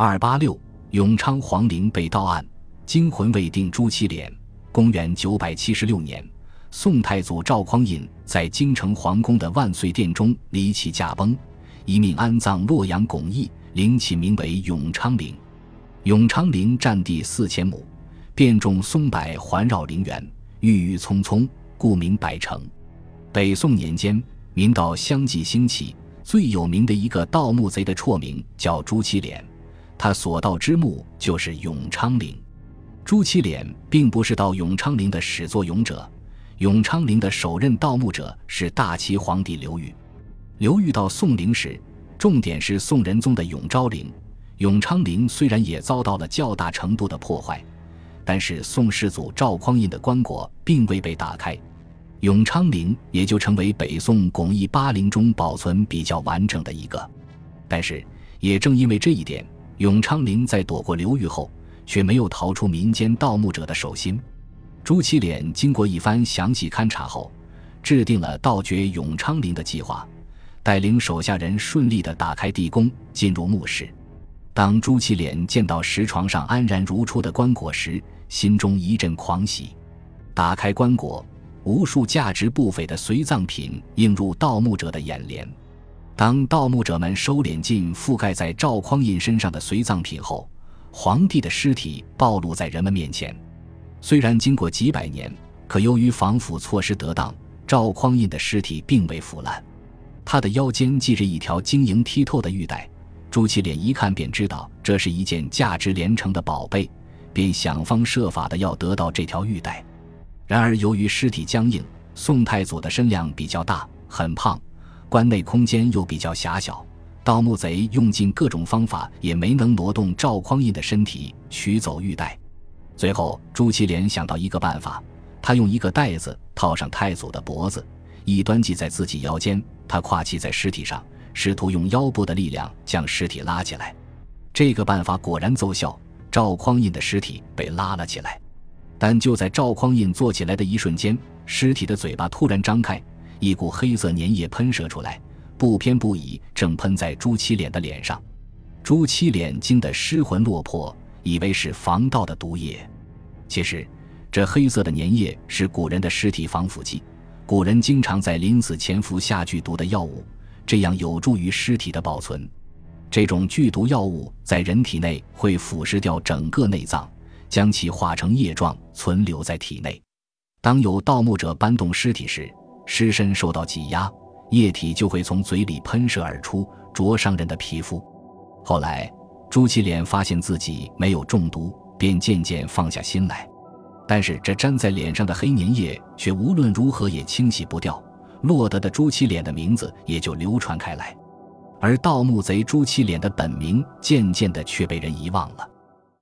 二八六，永昌皇陵被盗案，惊魂未定。朱祁连，公元九百七十六年，宋太祖赵匡胤在京城皇宫的万岁殿中离奇驾崩，一命安葬洛阳巩义陵，起名为永昌陵。永昌陵占地四千亩，遍种松柏环绕陵园，郁郁葱葱，故名百城。北宋年间，明道相继兴起，最有名的一个盗墓贼的绰名叫朱祁连，他所盗之墓就是永昌陵。朱祁连并不是盗永昌陵的始作俑者，永昌陵的首任盗墓者是大齐皇帝刘裕。刘裕盗宋陵时，重点是宋仁宗的永昭陵。永昌陵虽然也遭到了较大程度的破坏，但是宋世祖赵匡胤的棺椁并未被打开，永昌陵也就成为北宋巩义八陵中保存比较完整的一个。但是，也正因为这一点，永昌陵在躲过刘裕后，却没有逃出民间盗墓者的手心。朱祁连经过一番详细勘察后，制定了盗掘永昌陵的计划，带领手下人顺利地打开地宫，进入墓室。当朱祁连见到石床上安然如初的棺椁时，心中一阵狂喜。打开棺椁，无数价值不菲的随葬品映入盗墓者的眼帘。当盗墓者们收敛进覆盖在赵匡胤身上的随葬品后，皇帝的尸体暴露在人们面前。虽然经过几百年，可由于防腐措施得当，赵匡胤的尸体并未腐烂。他的腰间系着一条晶莹剔透的玉带。朱祁连一看便知道这是一件价值连城的宝贝，便想方设法的要得到这条玉带。然而由于尸体僵硬，宋太祖的身量比较大，很胖，关内空间又比较狭小，盗墓贼用尽各种方法也没能挪动赵匡胤的身体取走玉带。最后，朱祁连想到一个办法，他用一个袋子套上太祖的脖子，一端系在自己腰间，他跨骑在尸体上。试图用腰部的力量将尸体拉起来，这个办法果然奏效。赵匡胤的尸体被拉了起来，但就在赵匡胤坐起来的一瞬间，尸体的嘴巴突然张开，一股黑色粘液喷射出来，不偏不倚，正喷在朱七脸的脸上。朱七脸惊得失魂落魄，以为是防盗的毒液。其实，这黑色的粘液是古人的尸体防腐剂，古人经常在临死前服下剧毒的药物。这样有助于尸体的保存。这种剧毒药物在人体内会腐蚀掉整个内脏，将其化成液状存留在体内。当有盗墓者搬动尸体时，尸身受到挤压，液体就会从嘴里喷射而出，灼伤人的皮肤。后来，朱祁连发现自己没有中毒，便渐渐放下心来。但是，这粘在脸上的黑粘液却无论如何也清洗不掉。落得的朱祁连的名字也就流传开来，而盗墓贼朱祁连的本名渐渐的却被人遗忘了。